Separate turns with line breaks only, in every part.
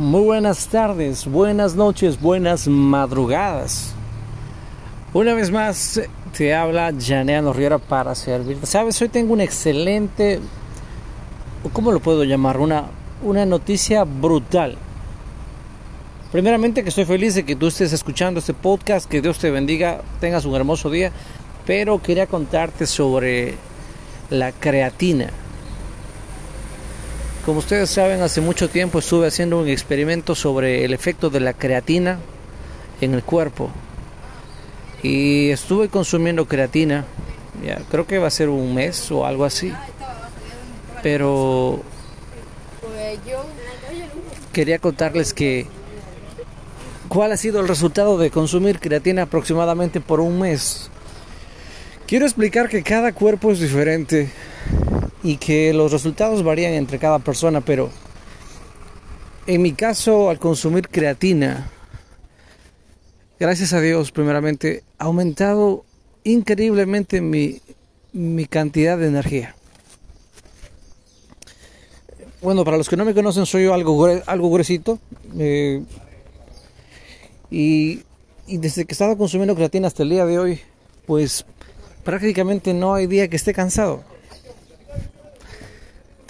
Muy buenas tardes, buenas noches, buenas madrugadas. Una vez más te habla Janeano Riera para servirte. Sabes, hoy tengo una excelente, ¿cómo lo puedo llamar? Una, una noticia brutal. Primeramente que estoy feliz de que tú estés escuchando este podcast, que Dios te bendiga, tengas un hermoso día, pero quería contarte sobre la creatina. Como ustedes saben, hace mucho tiempo estuve haciendo un experimento sobre el efecto de la creatina en el cuerpo. Y estuve consumiendo creatina, creo que va a ser un mes o algo así. Pero quería contarles que cuál ha sido el resultado de consumir creatina aproximadamente por un mes. Quiero explicar que cada cuerpo es diferente y que los resultados varían entre cada persona, pero en mi caso al consumir creatina, gracias a Dios primeramente, ha aumentado increíblemente mi, mi cantidad de energía. Bueno, para los que no me conocen, soy yo algo, algo gruesito. Eh, y, y desde que he estado consumiendo creatina hasta el día de hoy, pues prácticamente no hay día que esté cansado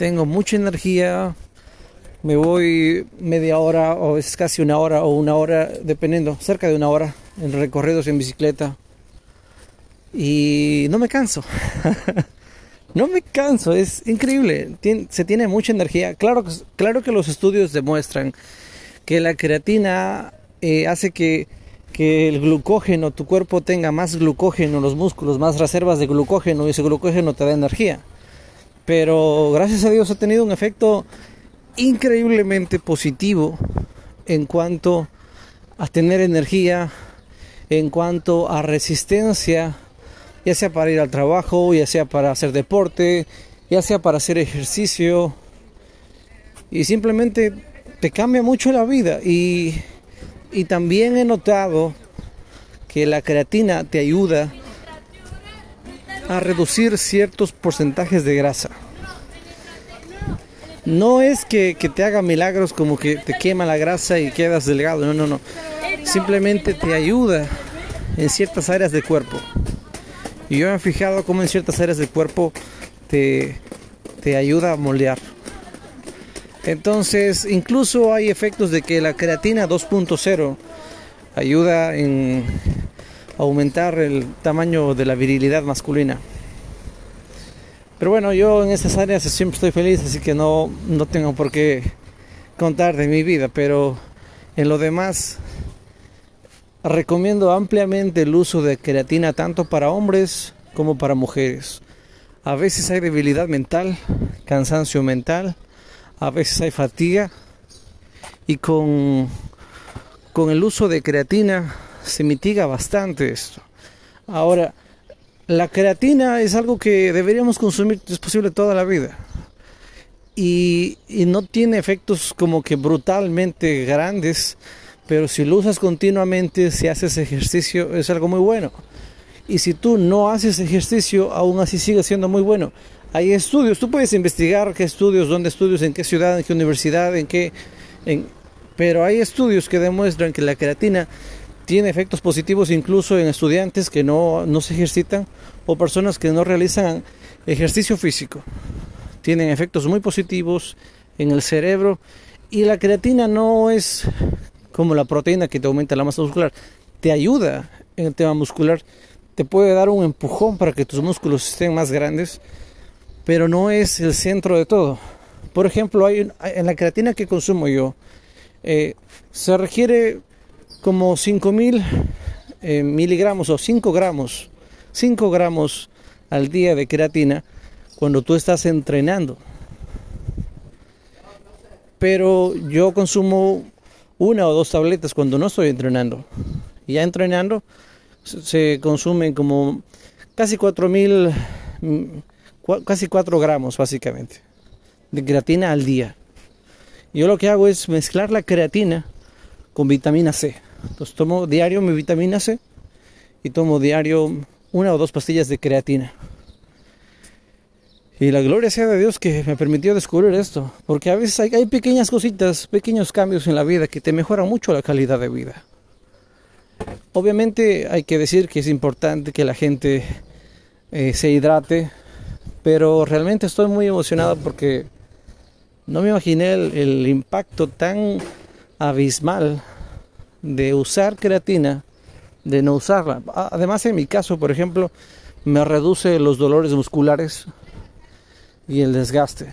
tengo mucha energía, me voy media hora o es casi una hora o una hora, dependiendo, cerca de una hora en recorridos en bicicleta y no me canso. no me canso, es increíble, se tiene mucha energía. Claro, claro que los estudios demuestran que la creatina eh, hace que, que el glucógeno, tu cuerpo tenga más glucógeno, los músculos, más reservas de glucógeno y ese glucógeno te da energía pero gracias a Dios ha tenido un efecto increíblemente positivo en cuanto a tener energía, en cuanto a resistencia, ya sea para ir al trabajo, ya sea para hacer deporte, ya sea para hacer ejercicio, y simplemente te cambia mucho la vida. Y, también he notado que la creatina te ayuda a reducir ciertos porcentajes de grasa. No es que, te haga milagros como que te quema la grasa y quedas delgado, no, no, no. Simplemente te ayuda en ciertas áreas del cuerpo. Y yo me he fijado cómo en ciertas áreas del cuerpo te, te ayuda a moldear. Entonces, incluso hay efectos de que la creatina 2.0 ayuda en aumentar el tamaño de la virilidad masculina. Pero bueno, yo en esas áreas siempre estoy feliz, así que no, no tengo por qué contar de mi vida, pero en lo demás recomiendo ampliamente el uso de creatina tanto para hombres como para mujeres. A veces hay debilidad mental, cansancio mental, a veces hay fatiga y con, con el uso de creatina se mitiga bastante esto. Ahora, la creatina es algo que deberíamos consumir, es posible, toda la vida. Y, no tiene efectos como que brutalmente grandes, pero si lo usas continuamente, si haces ejercicio, es algo muy bueno. Y si tú no haces ejercicio, aún así sigue siendo muy bueno. Hay estudios, tú puedes investigar qué estudios, dónde estudios, en qué ciudad, en qué universidad, en qué... En, pero hay estudios que demuestran que la creatina tiene efectos positivos incluso en estudiantes que no, no se ejercitan o personas que no realizan ejercicio físico. Tienen efectos muy positivos en el cerebro y la creatina no es como la proteína que te aumenta la masa muscular, te ayuda en el tema muscular, te puede dar un empujón para que tus músculos estén más grandes, pero no es el centro de todo. Por ejemplo, hay, en la creatina que consumo yo, eh, se requiere como 5000 eh, miligramos o 5 gramos, 5 gramos al día de creatina cuando tú estás entrenando. Pero yo consumo una o dos tabletas cuando no estoy entrenando. Y ya entrenando se consumen como casi 4000, mm, casi 4 gramos básicamente de creatina al día. Yo lo que hago es mezclar la creatina con vitamina C. Entonces tomo diario mi vitamina C y tomo diario una o dos pastillas de creatina. Y la gloria sea de Dios que me permitió descubrir esto, porque a veces hay, pequeñas cositas, pequeños cambios en la vida que te mejoran mucho la calidad de vida. Obviamente hay que decir que es importante que la gente eh, se hidrate, pero realmente estoy muy emocionado porque no me imaginé el impacto tan abismal de usar creatina, de no usarla. Además en mi caso, por ejemplo, me reduce los dolores musculares y el desgaste.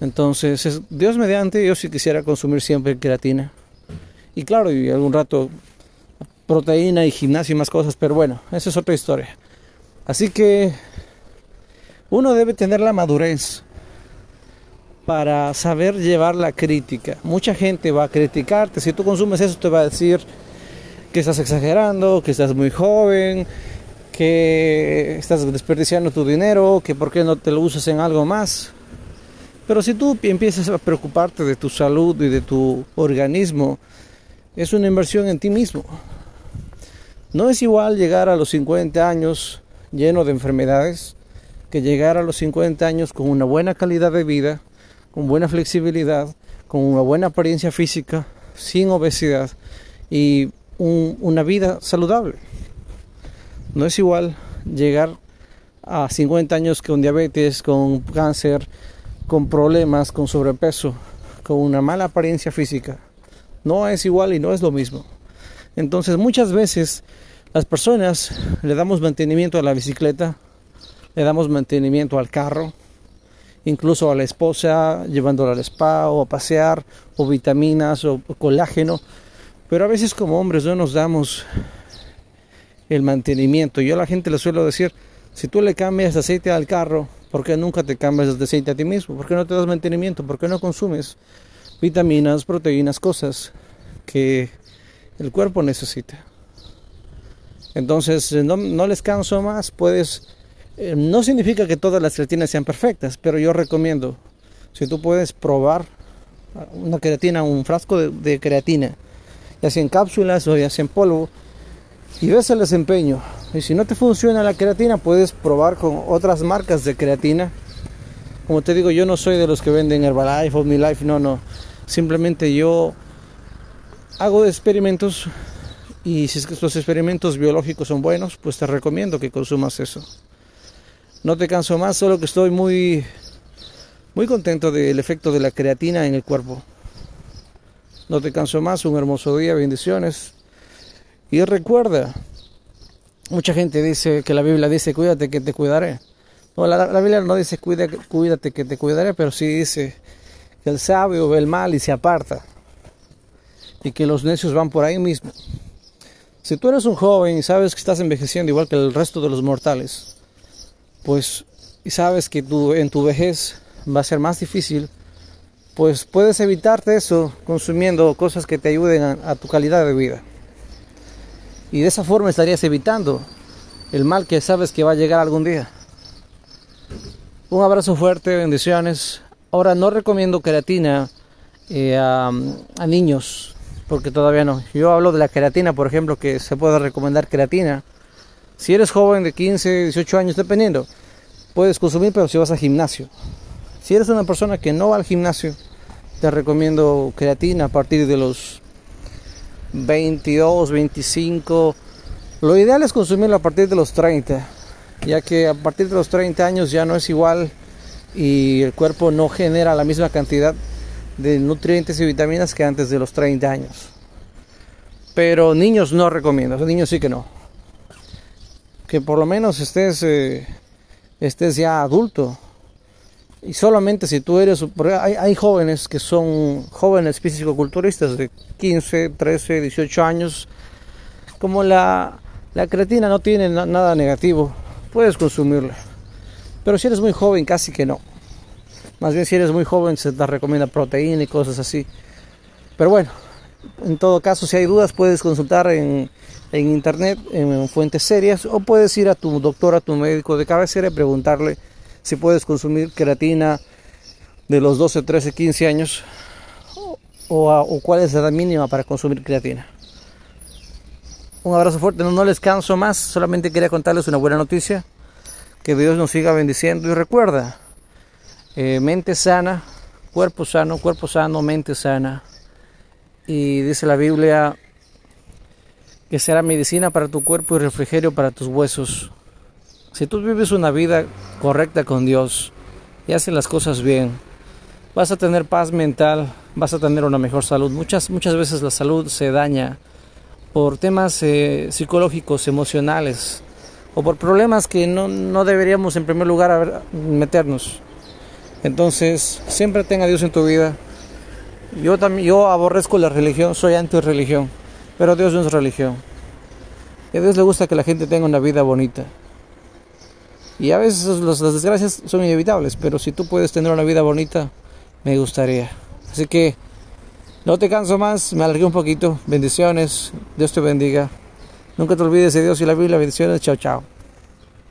Entonces, Dios mediante, yo sí quisiera consumir siempre creatina. Y claro, y algún rato proteína y gimnasio y más cosas, pero bueno, esa es otra historia. Así que uno debe tener la madurez para saber llevar la crítica. Mucha gente va a criticarte, si tú consumes eso te va a decir que estás exagerando, que estás muy joven, que estás desperdiciando tu dinero, que por qué no te lo usas en algo más. Pero si tú empiezas a preocuparte de tu salud y de tu organismo, es una inversión en ti mismo. No es igual llegar a los 50 años lleno de enfermedades que llegar a los 50 años con una buena calidad de vida, con buena flexibilidad, con una buena apariencia física, sin obesidad y una vida saludable. No es igual llegar a 50 años con diabetes, con cáncer, con problemas, con sobrepeso, con una mala apariencia física. No es igual y no es lo mismo. Entonces muchas veces las personas le damos mantenimiento a la bicicleta, le damos mantenimiento al carro, incluso a la esposa, llevándola al spa o a pasear, o vitaminas o colágeno, pero a veces como hombres no nos damos el mantenimiento. Yo a la gente le suelo decir, si tú le cambias aceite al carro, ¿por qué nunca te cambias de aceite a ti mismo? ¿Por qué no te das mantenimiento? ¿Por qué no consumes vitaminas, proteínas, cosas que el cuerpo necesita? Entonces, no, no les canso más, puedes... Eh, no significa que todas las creatinas sean perfectas, pero yo recomiendo, si tú puedes probar una creatina, un frasco de, creatina, ya sea en cápsulas o ya sea en polvo, y ves el desempeño. Y si no te funciona la creatina, puedes probar con otras marcas de creatina. Como te digo, yo no soy de los que venden Herbalife Life, no, no. Simplemente yo hago experimentos y si es que estos experimentos biológicos son buenos, pues te recomiendo que consumas eso. No te canso más, solo que estoy muy muy contento del efecto de la creatina en el cuerpo. No te canso más, un hermoso día, bendiciones. Y recuerda, mucha gente dice que la Biblia dice, cuídate que te cuidaré. No, la, Biblia no dice cuídate, cuídate que te cuidaré, pero sí dice que el sabio ve el mal y se aparta. Y que los necios van por ahí mismo. Si tú eres un joven y sabes que estás envejeciendo igual que el resto de los mortales, pues sabes que tú, en tu vejez va a ser más difícil, pues puedes evitarte eso consumiendo cosas que te ayuden a tu calidad de vida. Y de esa forma estarías evitando el mal que sabes que va a llegar algún día. Un abrazo fuerte, bendiciones. Ahora no recomiendo queratina eh, a, niños, porque todavía no. Yo hablo de la queratina, por ejemplo, que se puede recomendar queratina. Si eres joven de 15, 18 años, dependiendo, puedes consumir, pero si vas al gimnasio. Si eres una persona que no va al gimnasio, te recomiendo queratina a partir de los 22, 25. Lo ideal es consumirlo a partir de los 30, ya que a partir de los 30 años ya no es igual y el cuerpo no genera la misma cantidad de nutrientes y vitaminas que antes de los 30 años. Pero niños no recomiendo, niños sí que no. Que por lo menos estés, eh, estés ya adulto, y solamente si tú eres, hay, hay jóvenes que son jóvenes físico-culturistas de 15, 13, 18 años, como la, la creatina no tiene nada negativo, puedes consumirla. Pero si eres muy joven, casi que no. Más bien si eres muy joven se te recomienda proteína y cosas así. Pero bueno, en todo caso, si hay dudas puedes consultar en, en internet, en fuentes serias, o puedes ir a tu doctor, a tu médico de cabecera y preguntarle si puedes consumir creatina de los 12, 13, 15 años o, cuál es la edad mínima para consumir creatina. Un abrazo fuerte, no, no les canso más, solamente quería contarles una buena noticia. Que Dios nos siga bendiciendo y recuerda, eh, mente sana, cuerpo sano, cuerpo sano, mente sana. Y dice la Biblia que será medicina para tu cuerpo y refrigerio para tus huesos. Si tú vives una vida correcta con Dios y haces las cosas bien, vas a tener paz mental, vas a tener una mejor salud. Muchas, muchas veces la salud se daña por temas eh, psicológicos, emocionales o por problemas que no, no deberíamos en primer lugar meternos. Entonces, siempre tenga Dios en tu vida. Yo también yo aborrezco la religión, soy anti-religión, pero Dios no es religión. Y a Dios le gusta que la gente tenga una vida bonita. Y a veces las desgracias son inevitables, pero si tú puedes tener una vida bonita, me gustaría. Así que no te canso más, me alargué un poquito. Bendiciones, Dios te bendiga. Nunca te olvides de Dios y la Biblia. Bendiciones, chao, chao.